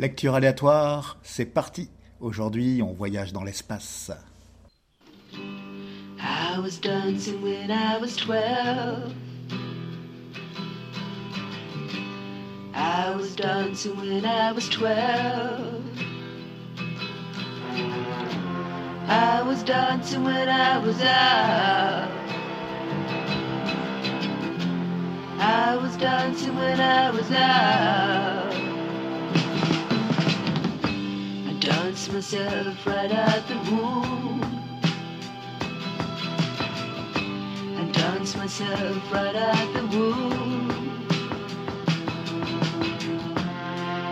Lecture aléatoire, c'est parti. Aujourd'hui, on voyage dans l'espace. I was dancing when I was twelve. I was dancing when I was twelve. I was dancing when I was out. I was dancing when I was out. Myself right out the womb. And dance myself right out the womb.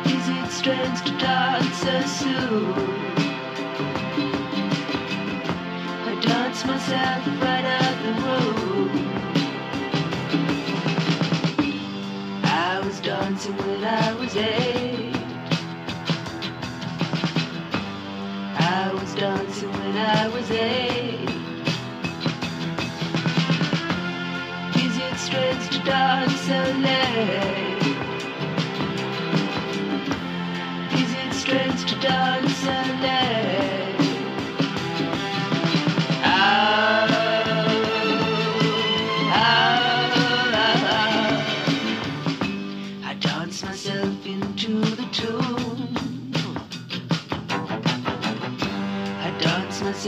Is it strange to dance so soon? I dance myself right out the womb. I was dancing when I was eight. I was eight. Is it strange to dance so late? Is it strange to dance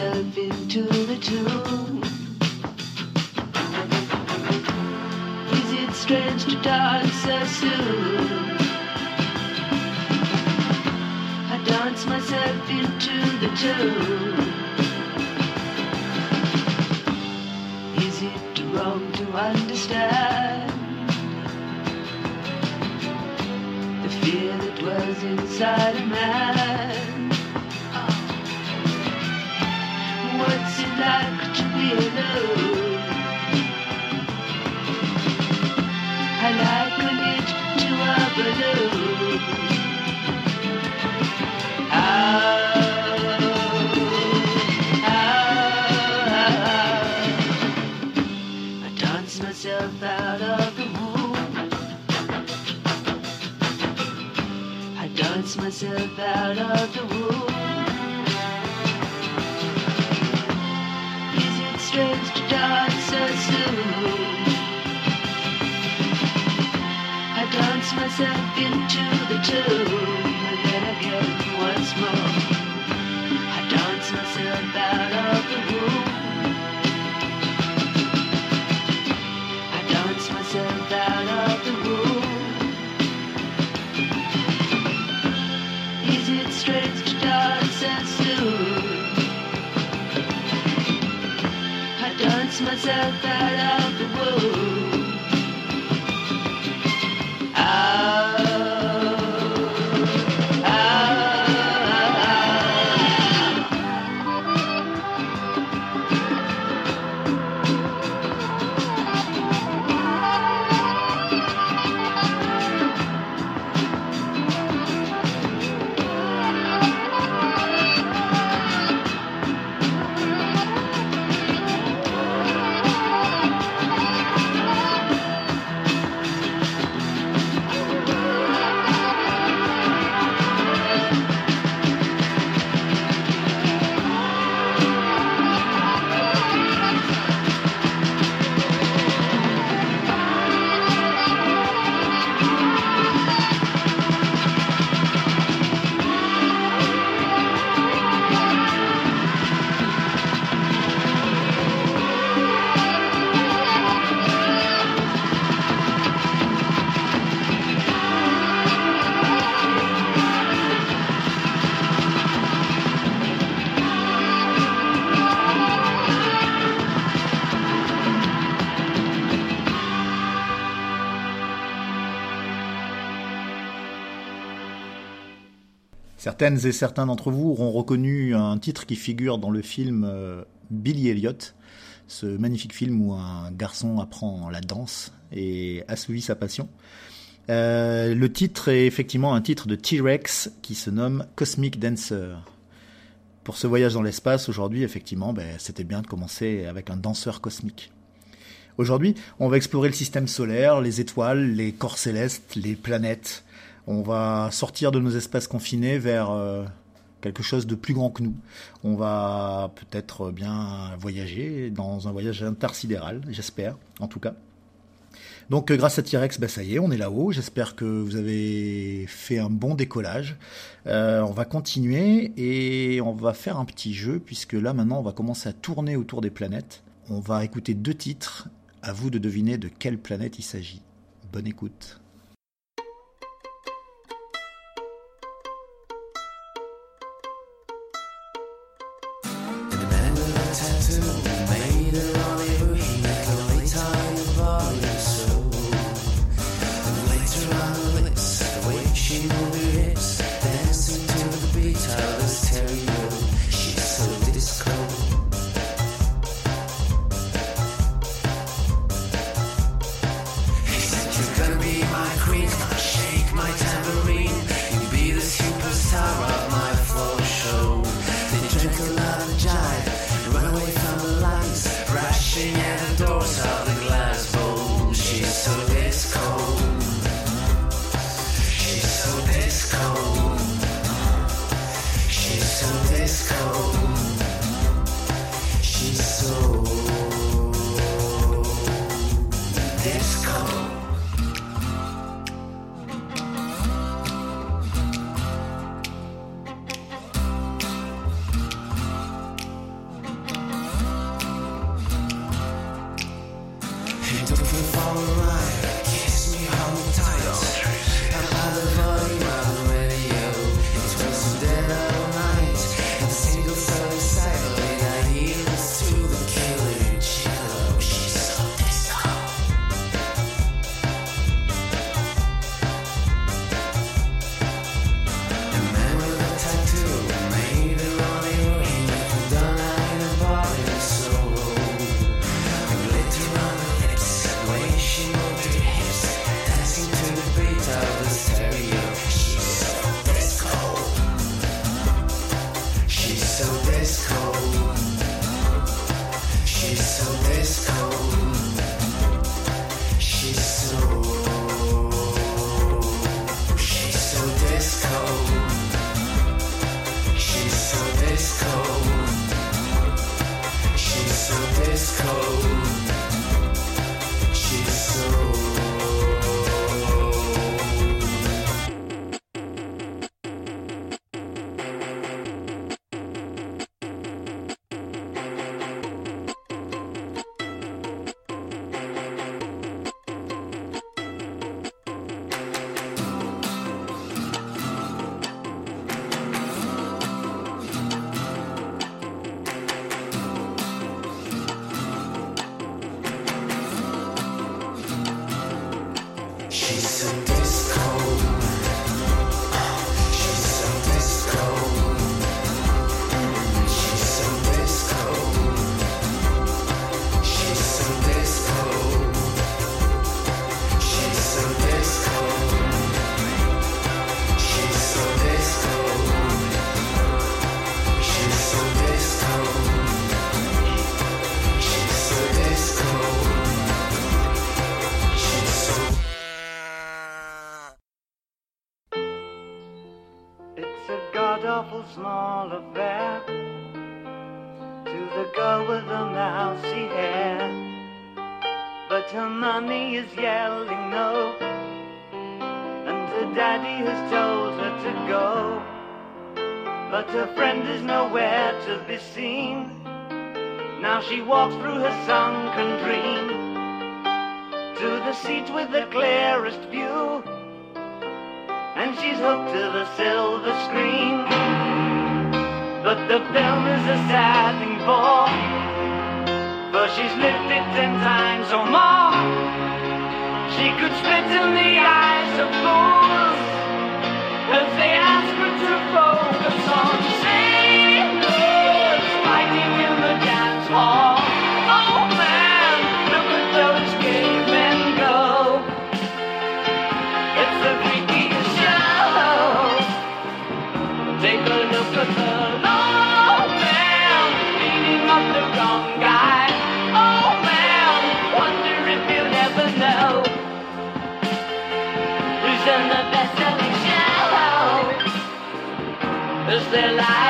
into the tune. Is it strange to dance so soon? I dance myself into the tune. Is it wrong to understand the fear that dwells inside a man? Like to be alone? I liken it to a balloon. Ah, ah, I dance myself out of the womb. I dance myself out of the womb. Myself into the tune, and then again once more. I dance myself out of the room. I dance myself out of the room. Is it strange to dance and soon? I dance myself out of the womb. Certaines et certains d'entre vous auront reconnu un titre qui figure dans le film euh, Billy Elliot, ce magnifique film où un garçon apprend la danse et assouvit sa passion. Euh, le titre est effectivement un titre de T-Rex qui se nomme Cosmic Dancer. Pour ce voyage dans l'espace, aujourd'hui, effectivement, ben, c'était bien de commencer avec un danseur cosmique. Aujourd'hui, on va explorer le système solaire, les étoiles, les corps célestes, les planètes. On va sortir de nos espaces confinés vers quelque chose de plus grand que nous. On va peut-être bien voyager dans un voyage intersidéral, j'espère, en tout cas. Donc grâce à T-Rex, bah, ça y est, on est là-haut. J'espère que vous avez fait un bon décollage. on va continuer et on va faire un petit jeu puisque là maintenant on va commencer à tourner autour des planètes. On va écouter deux titres. À vous de deviner de quelle planète il s'agit. Bonne écoute. They're alive.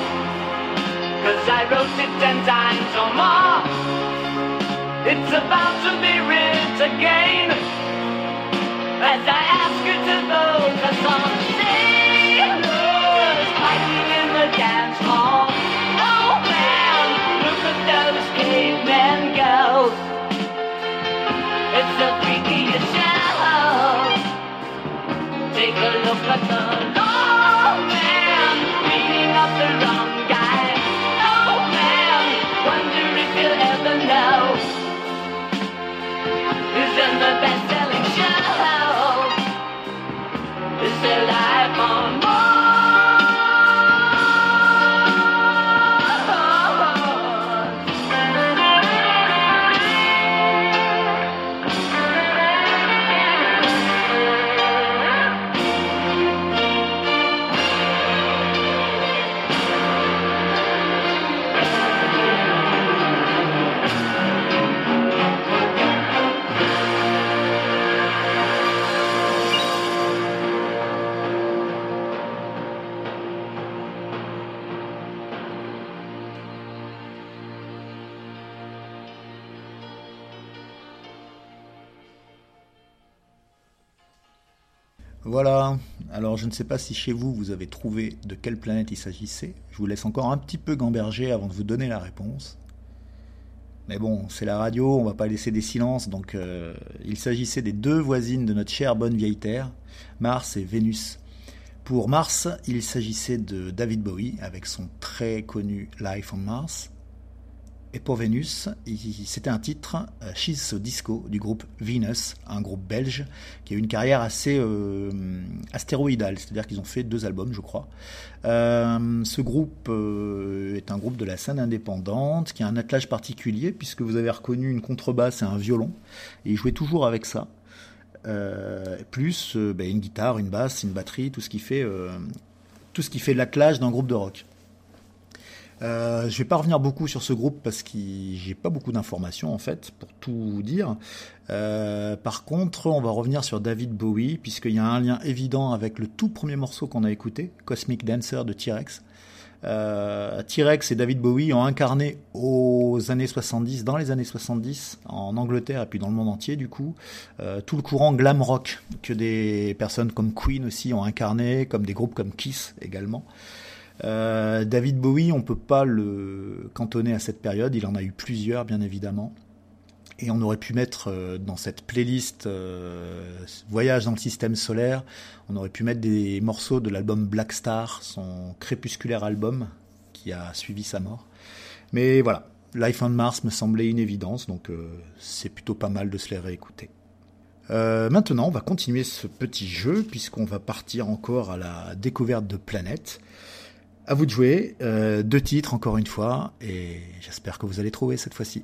Cause I wrote it ten times or more. It's about to be writ again. As I ask you to on sailors fighting in the dance hall. Oh man, look at those. It's freakiest show. Take a look at Voilà. Alors, je ne sais pas si chez vous, vous avez trouvé de quelle planète il s'agissait. Je vous laisse encore un petit peu gamberger avant de vous donner la réponse. Mais bon, c'est la radio, on va pas laisser des silences. Donc, euh, il s'agissait des deux voisines de notre chère bonne vieille Terre, Mars et Vénus. Pour Mars, il s'agissait de David Bowie avec son très connu Life on Mars. Et pour Vénus, c'était un titre, euh, She's Disco, du groupe Venus, un groupe belge qui a eu une carrière assez euh, astéroïdale, c'est-à-dire qu'ils ont fait deux albums, je crois. Euh, ce groupe est un groupe de la scène indépendante qui a un attelage particulier, puisque vous avez reconnu une contrebasse et un violon, et ils jouaient toujours avec ça. Plus ben, une guitare, une basse, une batterie, tout ce qui fait, tout ce qui fait l'attelage d'un groupe de rock. Euh, je vais pas revenir beaucoup sur ce groupe parce que j'ai pas beaucoup d'informations en fait pour tout dire. Euh, par contre, on va revenir sur David Bowie puisqu'il y a un lien évident avec le tout premier morceau qu'on a écouté, Cosmic Dancer de T-Rex. Euh, T-Rex et David Bowie ont incarné aux années 70, dans les années 70, en Angleterre et puis dans le monde entier du coup, euh, tout le courant glam rock que des personnes comme Queen aussi ont incarné, comme des groupes comme Kiss également. Euh, David Bowie, on peut pas le cantonner à cette période. Il en a eu plusieurs, bien évidemment. Et on aurait pu mettre euh, dans cette playlist euh, Voyage dans le système solaire, on aurait pu mettre des morceaux de l'album Black Star, son crépusculaire album qui a suivi sa mort. Mais voilà, Life on Mars me semblait une évidence, donc c'est plutôt pas mal de se les réécouter. Maintenant, on va continuer ce petit jeu puisqu'on va partir encore à la découverte de planètes. À vous de jouer, euh, deux titres encore une fois, et j'espère que vous allez trouver cette fois-ci.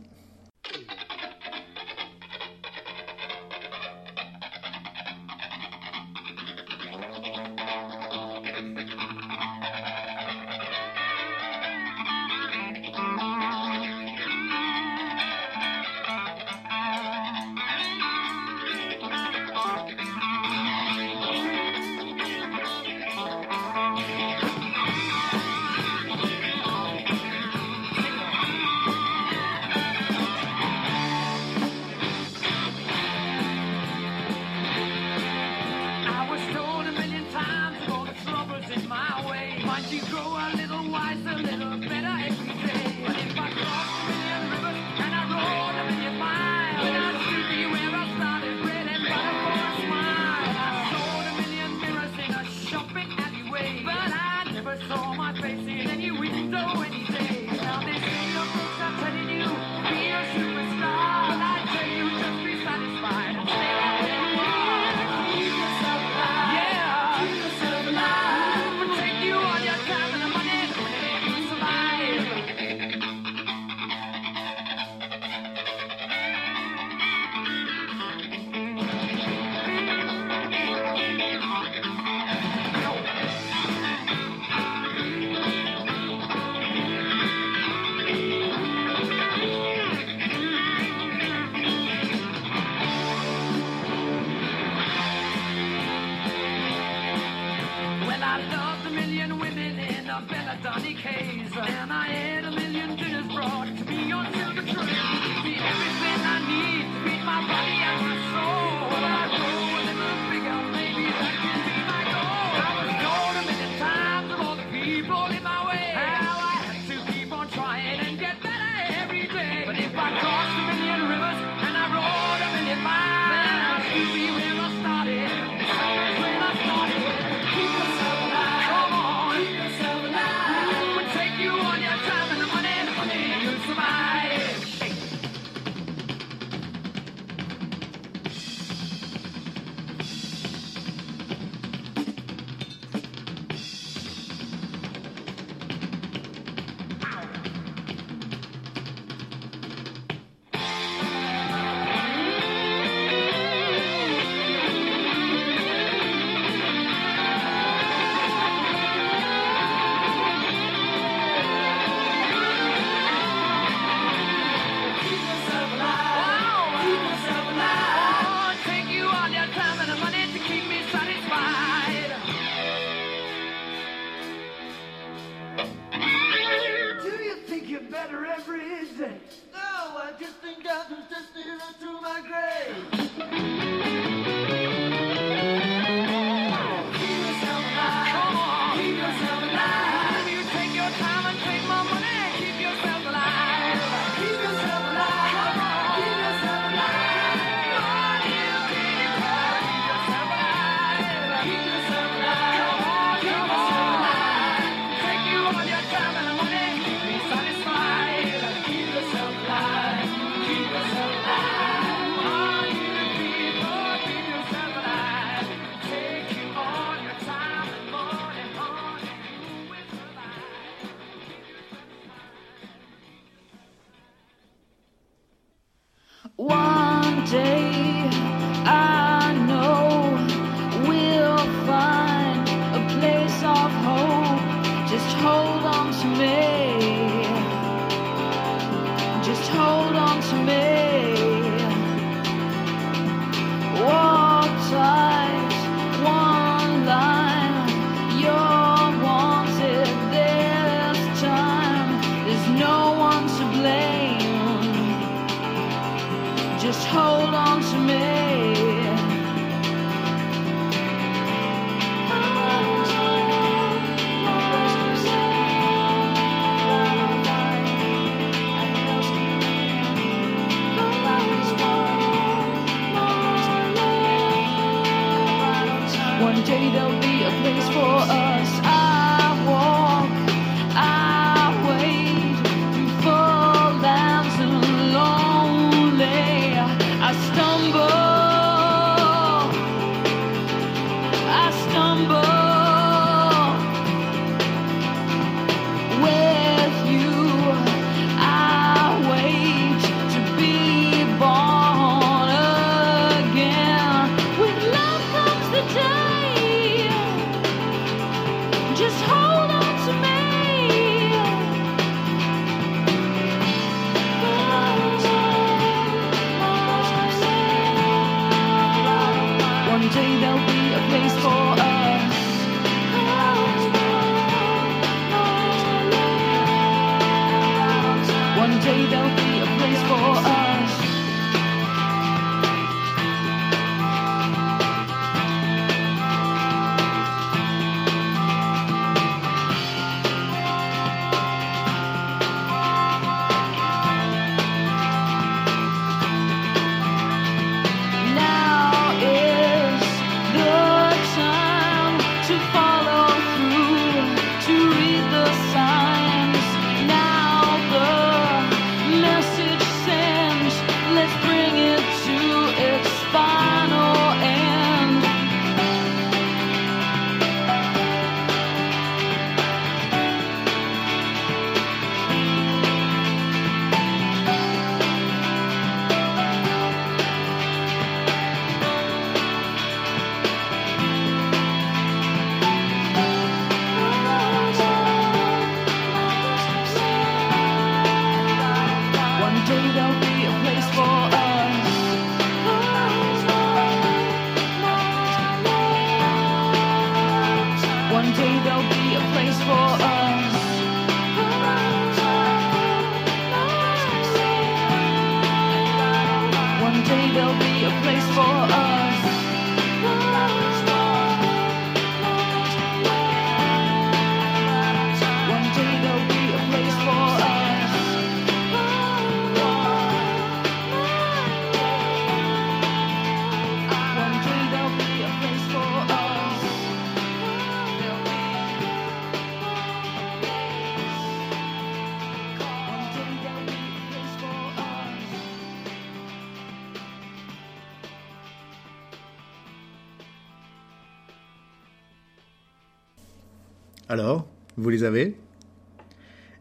Les avez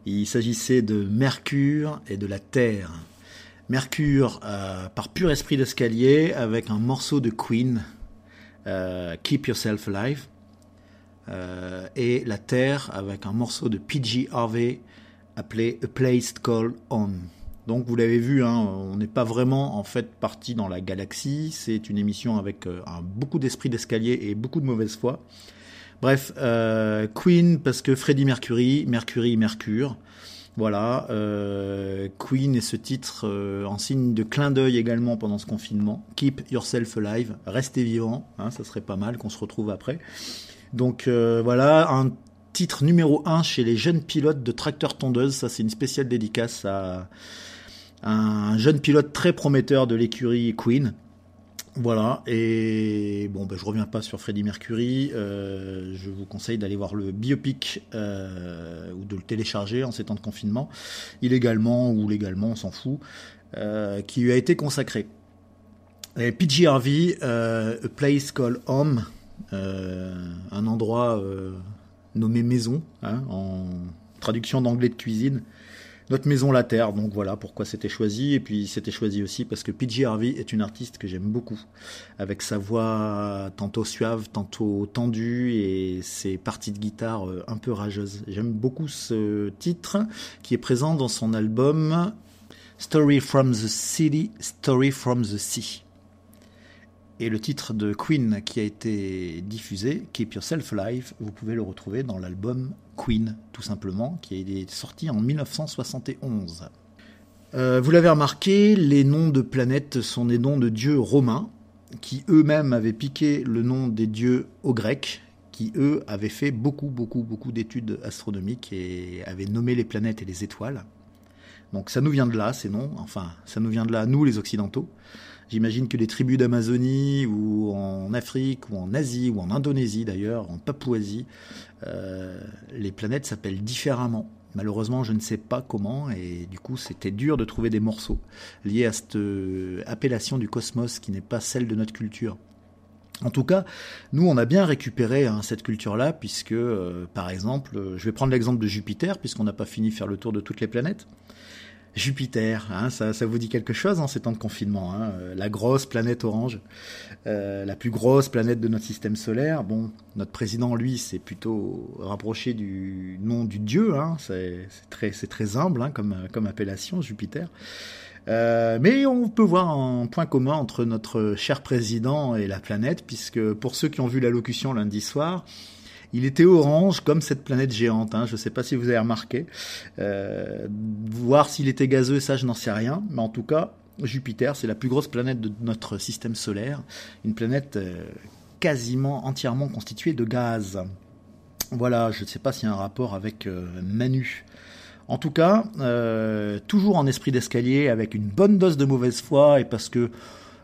Il s'agissait de Mercure et de la Terre. Mercure euh, par pur esprit d'escalier avec un morceau de Queen, euh, Keep Yourself Alive, euh, et la Terre avec un morceau de PG Harvey appelé A Place Called Home. Donc vous l'avez vu, hein, on n'est pas vraiment en fait parti dans la galaxie. C'est une émission avec beaucoup d'esprit d'escalier et beaucoup de mauvaise foi. Bref, euh, Queen parce que Freddie Mercury, Mercury, Mercure. Voilà, euh, Queen et ce titre euh, en signe de clin d'œil également pendant ce confinement. Keep yourself alive, restez vivant, hein, ça serait pas mal qu'on se retrouve après. Donc voilà, un titre numéro 1 chez les jeunes pilotes de tracteur tondeuse. Ça, c'est une spéciale dédicace à un jeune pilote très prometteur de l'écurie Queen. Voilà, et bon, ben, je reviens pas sur Freddie Mercury. euh, je vous conseille d'aller voir le biopic euh, ou de le télécharger en ces temps de confinement, illégalement ou légalement, on s'en fout, euh, qui lui a été consacré. Et PG Harvey, A Place Called Home, un endroit nommé maison, hein, en traduction d'anglais de cuisine. Notre maison la terre, donc voilà pourquoi c'était choisi. Et puis c'était choisi aussi parce que PG Harvey est une artiste que j'aime beaucoup, avec sa voix tantôt suave, tantôt tendue et ses parties de guitare euh, un peu rageuses. J'aime beaucoup ce titre qui est présent dans son album Story from the City, Story from the Sea. Et le titre de Queen qui a été diffusé, Keep Yourself Alive, vous pouvez le retrouver dans l'album Queen, tout simplement, qui est sorti en 1971. Euh, vous l'avez remarqué, les noms de planètes sont des noms de dieux romains, qui eux-mêmes avaient piqué le nom des dieux aux Grecs, qui eux avaient fait beaucoup, beaucoup, beaucoup d'études astronomiques et avaient nommé les planètes et les étoiles. Donc ça nous vient de là, ces noms, enfin, ça nous vient de là, nous les Occidentaux. J'imagine que les tribus d'Amazonie ou en Afrique ou en Asie ou en Indonésie d'ailleurs, en Papouasie, euh, les planètes s'appellent différemment. Malheureusement, je ne sais pas comment et du coup, c'était dur de trouver des morceaux liés à cette euh, appellation du cosmos qui n'est pas celle de notre culture. En tout cas, nous, on a bien récupéré hein, cette culture-là, puisque, euh, par exemple, je vais prendre l'exemple de Jupiter, puisqu'on n'a pas fini de faire le tour de toutes les planètes. Jupiter, hein, ça, vous dit quelque chose en ces temps de confinement, hein, euh, la grosse planète orange, euh, la plus grosse planète de notre système solaire. Bon, notre président, lui, c'est plutôt rapproché du nom du dieu, hein, c'est très, humble hein, comme, appellation, Jupiter. Euh, mais on peut voir un point commun entre notre cher président et la planète, puisque pour ceux qui ont vu l'allocution lundi soir, il était orange comme cette planète géante. Hein. Je ne sais pas si vous avez remarqué. Euh, voir s'il était gazeux, ça je n'en sais rien. Mais en tout cas, Jupiter, c'est la plus grosse planète de notre système solaire. Une planète euh, quasiment entièrement constituée de gaz. Voilà, je ne sais pas s'il y a un rapport avec euh, Manu. En tout cas, toujours en esprit d'escalier, avec une bonne dose de mauvaise foi, et parce que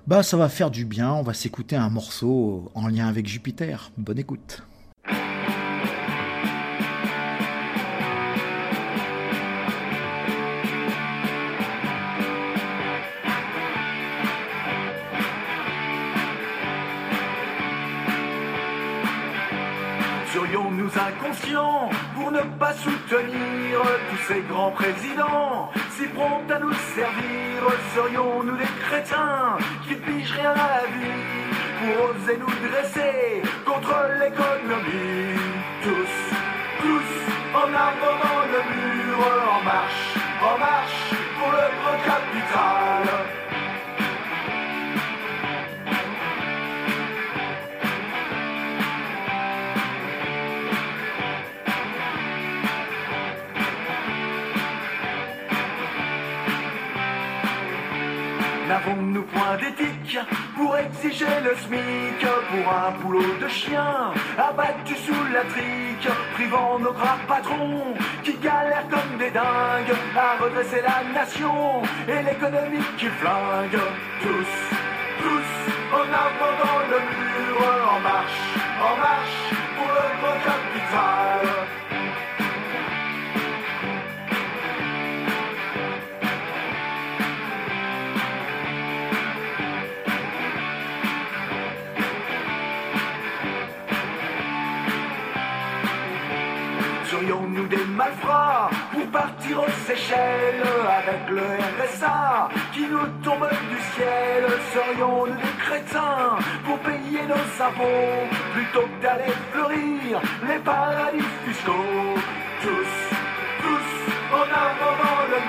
bah ça va faire du bien, on va s'écouter un morceau en lien avec Jupiter. Bonne écoute. Serions-nous inconscients pour ne pas soutenir tous ces grands présidents. Si prompts à nous servir Serions-nous des crétins qui pigent rien à la vie pour oser nous dresser contre l'économie? Tous, tous en avant le mur, en marche, exiger le SMIC pour un boulot de chien abattu sous la trique, privant nos graves patrons qui galèrent comme des dingues à redresser la nation et l'économie qui flingue tous, tous en avant le mur, en marche, en marche pour le grand capital. malfrats pour partir aux Seychelles avec le RSA qui nous tombe du ciel. Serions-nous des crétins pour payer nos impôts plutôt que d'aller fleurir les paradis fiscaux? Tous, tous, on a un moment le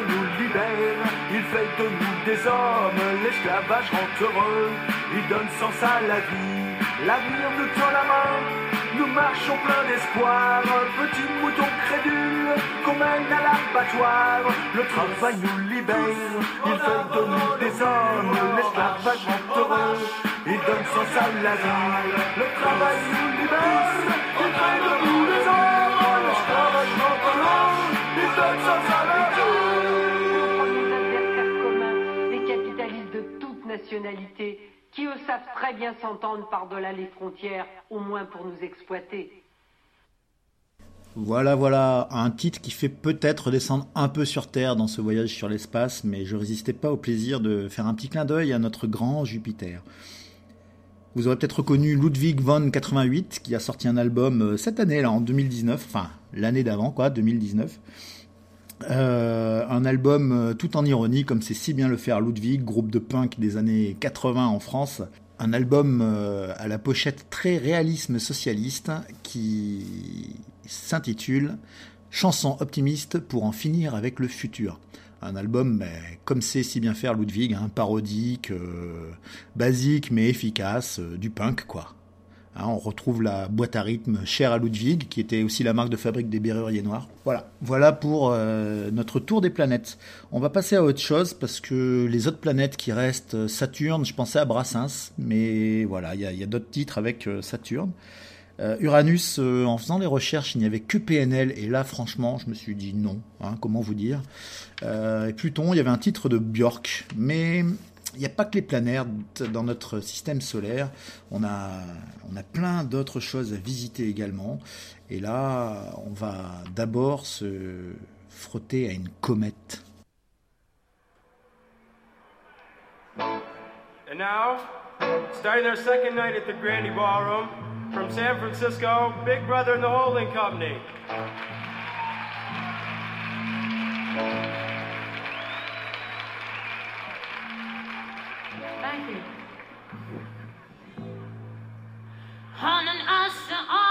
nous libère, il fait de nous des hommes. L'esclavage rend heureux, il donne sens à la vie. L'avenir nous tend la main, nous marchons plein d'espoir. Petit mouton crédule qu'on mène à l'abattoir. Le travail nous libère, il fait de nous des hommes. L'esclavage rend heureux, il donne sens à la vie. Le travail nous libère, qui eux savent très bien s'entendre par-delà les frontières, au moins pour nous exploiter. Voilà, voilà, un titre qui fait peut-être descendre un peu sur Terre dans ce voyage sur l'espace, mais je résistais pas au plaisir de faire un petit clin d'œil à notre grand Jupiter. Vous aurez peut-être reconnu Ludwig von 88, qui a sorti un album euh, cette année, là, en 2019, enfin, l'année d'avant, quoi, 2019. Euh, un album euh, tout en ironie, comme c'est si bien le faire Ludwig, groupe de punk des années 80 en France. Un album euh, à la pochette très réalisme socialiste qui s'intitule Chanson optimiste pour en finir avec le futur. Un album, ben, comme c'est si bien faire Ludwig, hein, parodique, euh, basique mais efficace, euh, du punk quoi. Hein, on retrouve la boîte à rythme chère à Ludwig, qui était aussi la marque de fabrique des Berruriers Noirs. Voilà, voilà pour euh, notre tour des planètes. On va passer à autre chose parce que les autres planètes qui restent, euh, Saturne, je pensais à Brassens, mais voilà, il y a, d'autres titres avec euh, Saturne. Uranus, en faisant les recherches, il n'y avait que PNL, et là, franchement, je me suis dit non, hein, comment vous dire. Et Pluton, il y avait un titre de Björk, mais il n'y a pas que les planètes dans notre système solaire, on a, plein d'autres choses à visiter également. Et là, on va d'abord se frotter à une comète. And now, starting their second night at the Grandy Ballroom, from San Francisco, Big Brother and the Holding Company. On an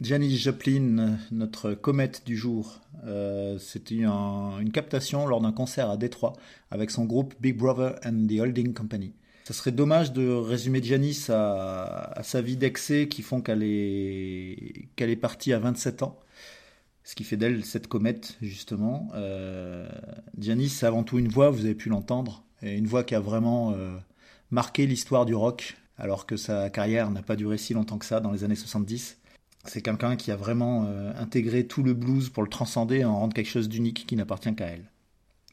Janis Joplin, notre comète du jour, euh, c'était un- une captation lors d'un concert à Détroit avec son groupe Big Brother and the Holding Company. Ça serait dommage de résumer Janis à, à sa vie d'excès qui font qu'elle est, est partie à 27 ans, ce qui fait d'elle cette comète justement. Euh, Janis, c'est avant tout une voix, vous avez pu l'entendre, et une voix qui a vraiment euh, marqué l'histoire du rock, alors que sa carrière n'a pas duré si longtemps que ça dans les années 70. C'est quelqu'un qui a vraiment euh, intégré tout le blues pour le transcender et en rendre quelque chose d'unique qui n'appartient qu'à elle.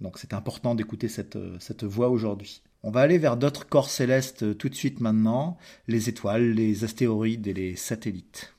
Donc c'est important d'écouter cette, euh, voix aujourd'hui. On va aller vers d'autres corps célestes euh, tout de suite maintenant, les étoiles, les astéroïdes et les satellites.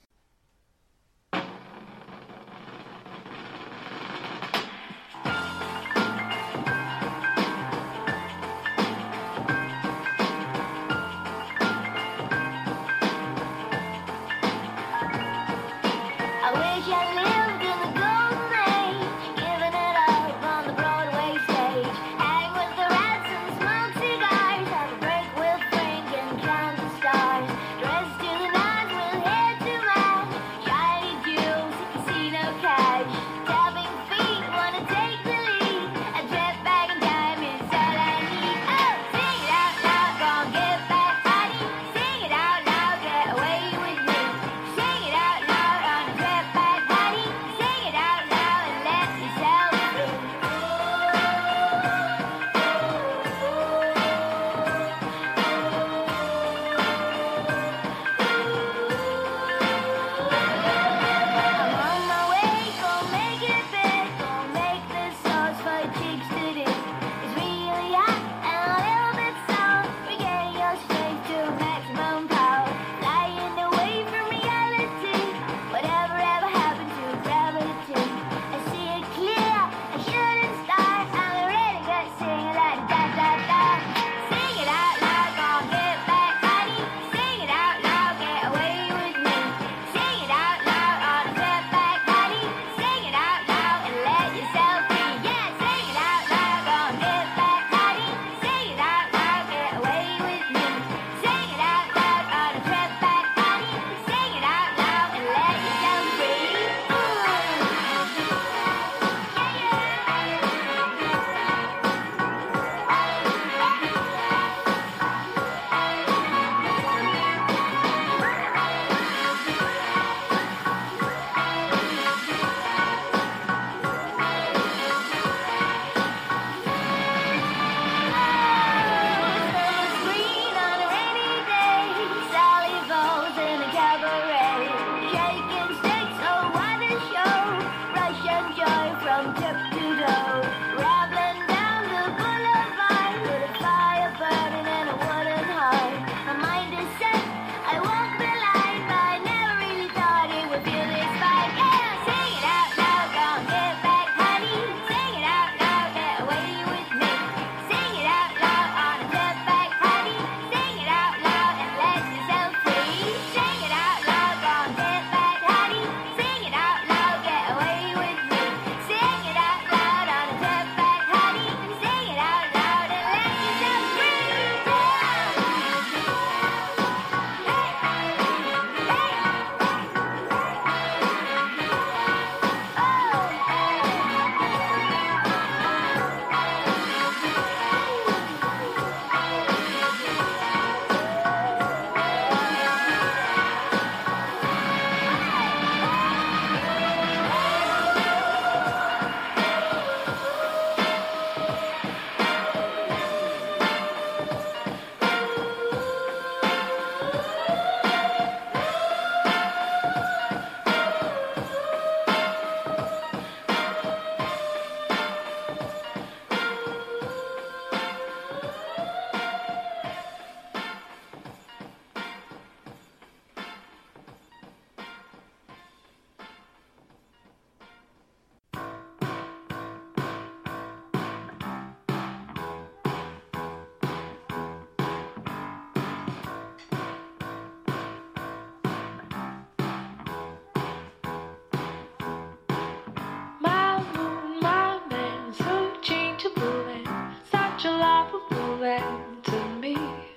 back to me.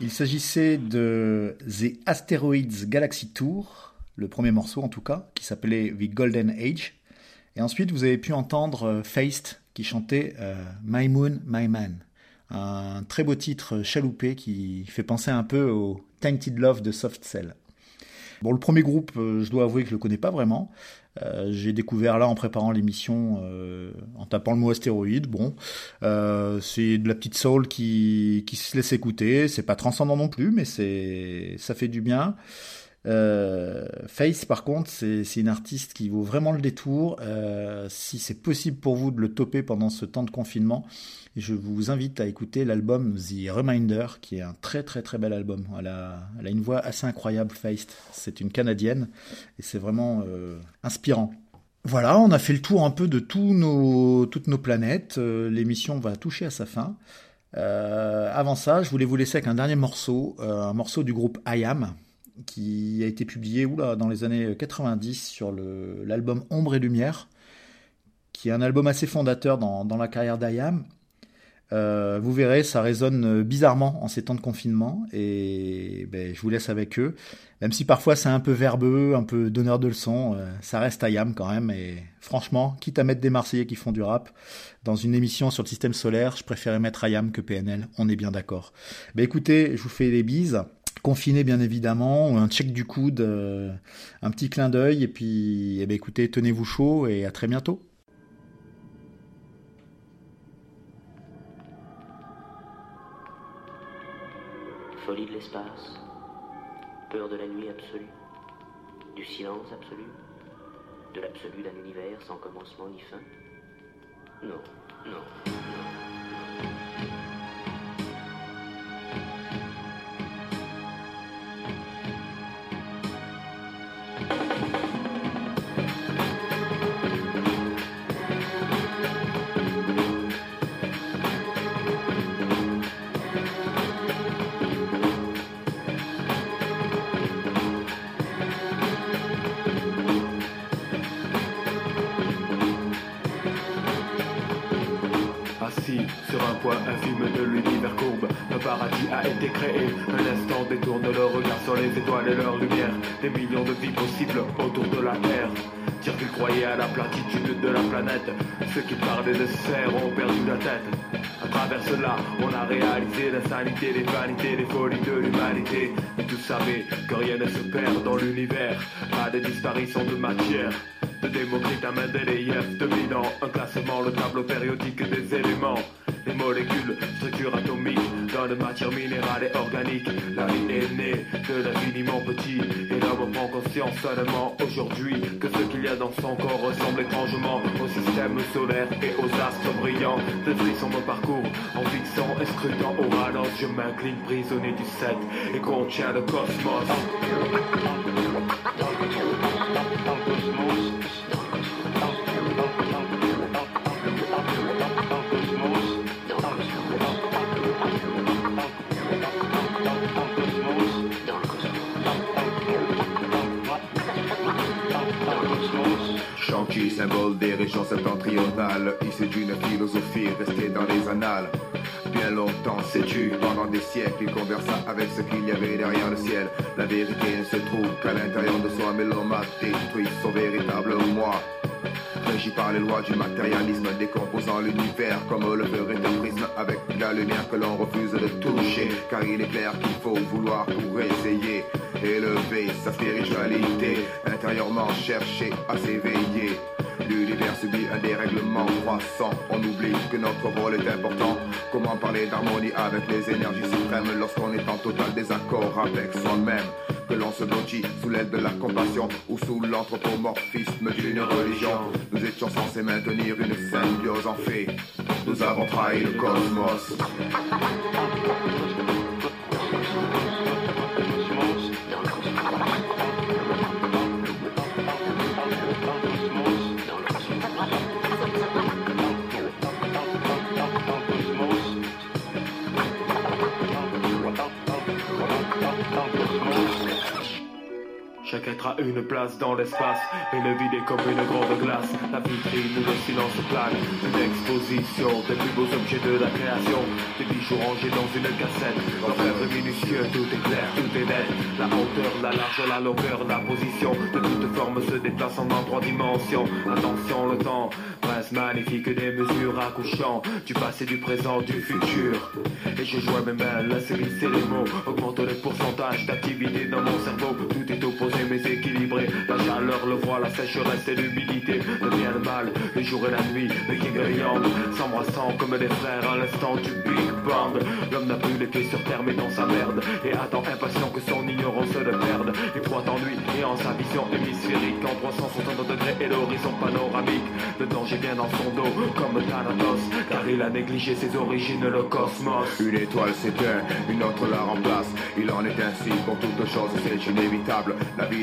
Il s'agissait de The Asteroids Galaxy Tour, le premier morceau en tout cas, qui s'appelait The Golden Age. Et ensuite, vous avez pu entendre euh, Feist qui chantait euh, My Moon, My Man. Un très beau titre chaloupé qui fait penser un peu au Tainted Love de Soft Cell. Bon, le premier groupe, euh, je dois avouer que je le connais pas vraiment. Euh, J'ai découvert là en préparant l'émission, euh, en tapant le mot astéroïde. Bon, euh, c'est de la petite soul qui, qui se laisse écouter. C'est pas transcendant non plus, mais c'est ça fait du bien. Euh, Face, par contre, c'est une artiste qui vaut vraiment le détour. Euh, si c'est possible pour vous de le toper pendant ce temps de confinement, je vous invite à écouter l'album The Reminder, qui est un très très très bel album. Elle a, une voix assez incroyable, Feist. C'est une Canadienne et c'est vraiment euh, inspirant. Voilà, on a fait le tour un peu de toutes nos planètes. L'émission va toucher à sa fin. Avant ça, je voulais vous laisser avec un dernier morceau, un morceau du groupe I Am, qui a été publié oula, dans les années 90 sur l'album Ombre et Lumière, qui est un album assez fondateur dans, la carrière d'IAM. Euh, vous verrez, ça résonne bizarrement en ces temps de confinement et ben, je vous laisse avec eux. Même si parfois c'est un peu verbeux, un peu donneur de leçons, euh, ça reste IAM quand même. Et franchement, quitte à mettre des Marseillais qui font du rap dans une émission sur le système solaire, je préférais mettre IAM que PNL. On est bien d'accord. Ben écoutez, je vous fais des bises. Confiné bien évidemment, un check du coude, euh, un petit clin d'œil, et puis eh ben, écoutez, tenez-vous chaud et à très bientôt. Folie de l'espace, peur de la nuit absolue, du silence absolu, de l'absolu d'un univers sans commencement ni fin. Non, non, non. Point infime de l'univers courbe, un paradis a été créé. Un instant détourne le regard sur les étoiles et leur lumière. Des millions de vies possibles autour de la Terre. Tirent-ils croyaient à la platitude de la planète Ceux qui parlaient de sphères ont perdu la tête. À travers cela, on a réalisé l'insanité, les vanités, les folies de l'humanité. Mais tous savaient que rien ne se perd dans l'univers. Pas de disparition de matière. De Démocrite à Mendeleïev, dominant un classement, le tableau périodique des éléments. Les molécules, structure atomique, dans la matière minérale et organique. La vie est née de l'infiniment petit, et l'homme prend conscience seulement aujourd'hui que ce qu'il y a dans son corps ressemble étrangement au système solaire et aux astres brillants. De frissons me parcours en fixant et scrutant au ralenti, je m'incline prisonnier du 7 et contient le cosmos. Des régions septentrionales, issu d'une philosophie restée dans les annales. Bien longtemps, sais-tu, pendant des siècles, il conversa avec ce qu'il y avait derrière le ciel. La vérité ne se trouve qu'à l'intérieur de soi, mais l'homme a détruit son véritable moi. Régi par les lois du matérialisme, décomposant l'univers comme le ferait un prisme avec la lumière que l'on refuse de toucher. Car il est clair qu'il faut vouloir pour essayer élever sa spiritualité, intérieurement chercher à s'éveiller. L'univers subit un dérèglement croissant. On oublie que notre rôle est important. Comment parler d'harmonie avec les énergies suprêmes lorsqu'on est en total désaccord avec soi-même? Que l'on se blottit sous l'aile de la compassion ou sous l'anthropomorphisme d'une religion. Nous étions censés maintenir une symbiose en fait. Nous avons trahi le cosmos. Chaque être a une place dans l'espace. Et le vide est comme une grande glace. La vitrine le silence plane. Une exposition des plus beaux objets de la création. Des bijoux rangés dans une cassette. L'enfer minutieux, tout est clair, tout est net. La hauteur, la largeur, la longueur, la position. De toute forme se déplaçant dans trois dimensions. Attention le temps Prince magnifique des mesures accouchant Du passé, du présent, du futur. Et je joins mes mains, laisse glisser les mots Augmente les pourcentages d'activité dans mon cerveau. Tout est opposé mais équilibré La chaleur, le froid, la sécheresse et l'humidité. Le mal, le jour et la nuit. Le yin et yang, s'embrassant comme des frères. À l'instant du Big Bang. L'homme n'a plus les pieds sur terre mais dans sa merde. Et attend impatient que son ignorance le perde. Il croit en lui et en sa vision hémisphérique. En 360 degrés et l'horizon panoramique. Le danger vient dans son dos comme Thanatos. Car il a négligé ses origines, le cosmos. Une étoile s'éteint, une autre la remplace. Il en est ainsi pour toute chose, c'est inévitable.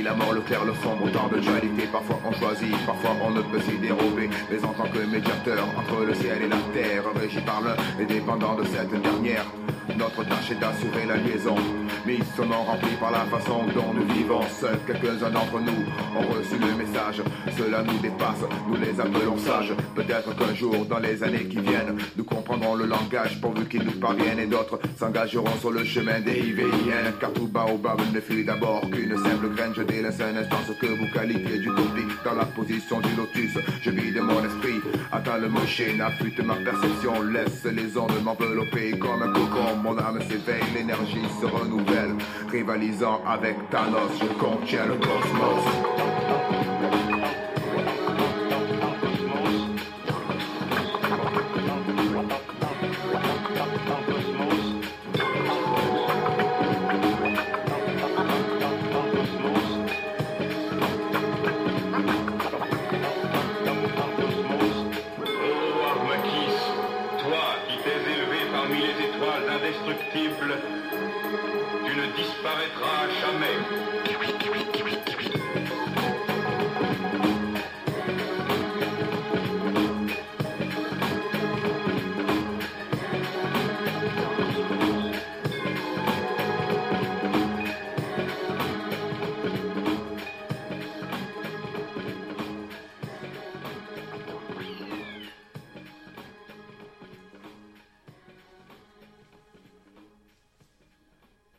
La mort, le clair, le sombre, autant de dualité. Parfois on choisit, parfois on ne peut s'y dérober. Mais en tant que médiateur entre le ciel et la terre, régi par l'un et dépendant de cette dernière. Notre tâche est d'assurer la liaison, mission remplie par la façon dont nous vivons. Seuls quelques-uns d'entre nous ont reçu le message. Cela nous dépasse, nous les appelons sages. Peut-être qu'un jour, dans les années qui viennent, nous comprendrons le langage pourvu qu'il nous parvienne et d'autres s'engageront sur le chemin des IVIN. Car tout baobab ne fut d'abord qu'une simple graine. Je délaisse un instant ce que vous qualifiez d'utopique dans la position du lotus. Je vide mon esprit, atteins le moché, n'affûte ma perception, laisse les ondes m'envelopper comme un cocon. Mon âme s'éveille, l'énergie se renouvelle. Rivalisant avec Thanos, je contiens le cosmos.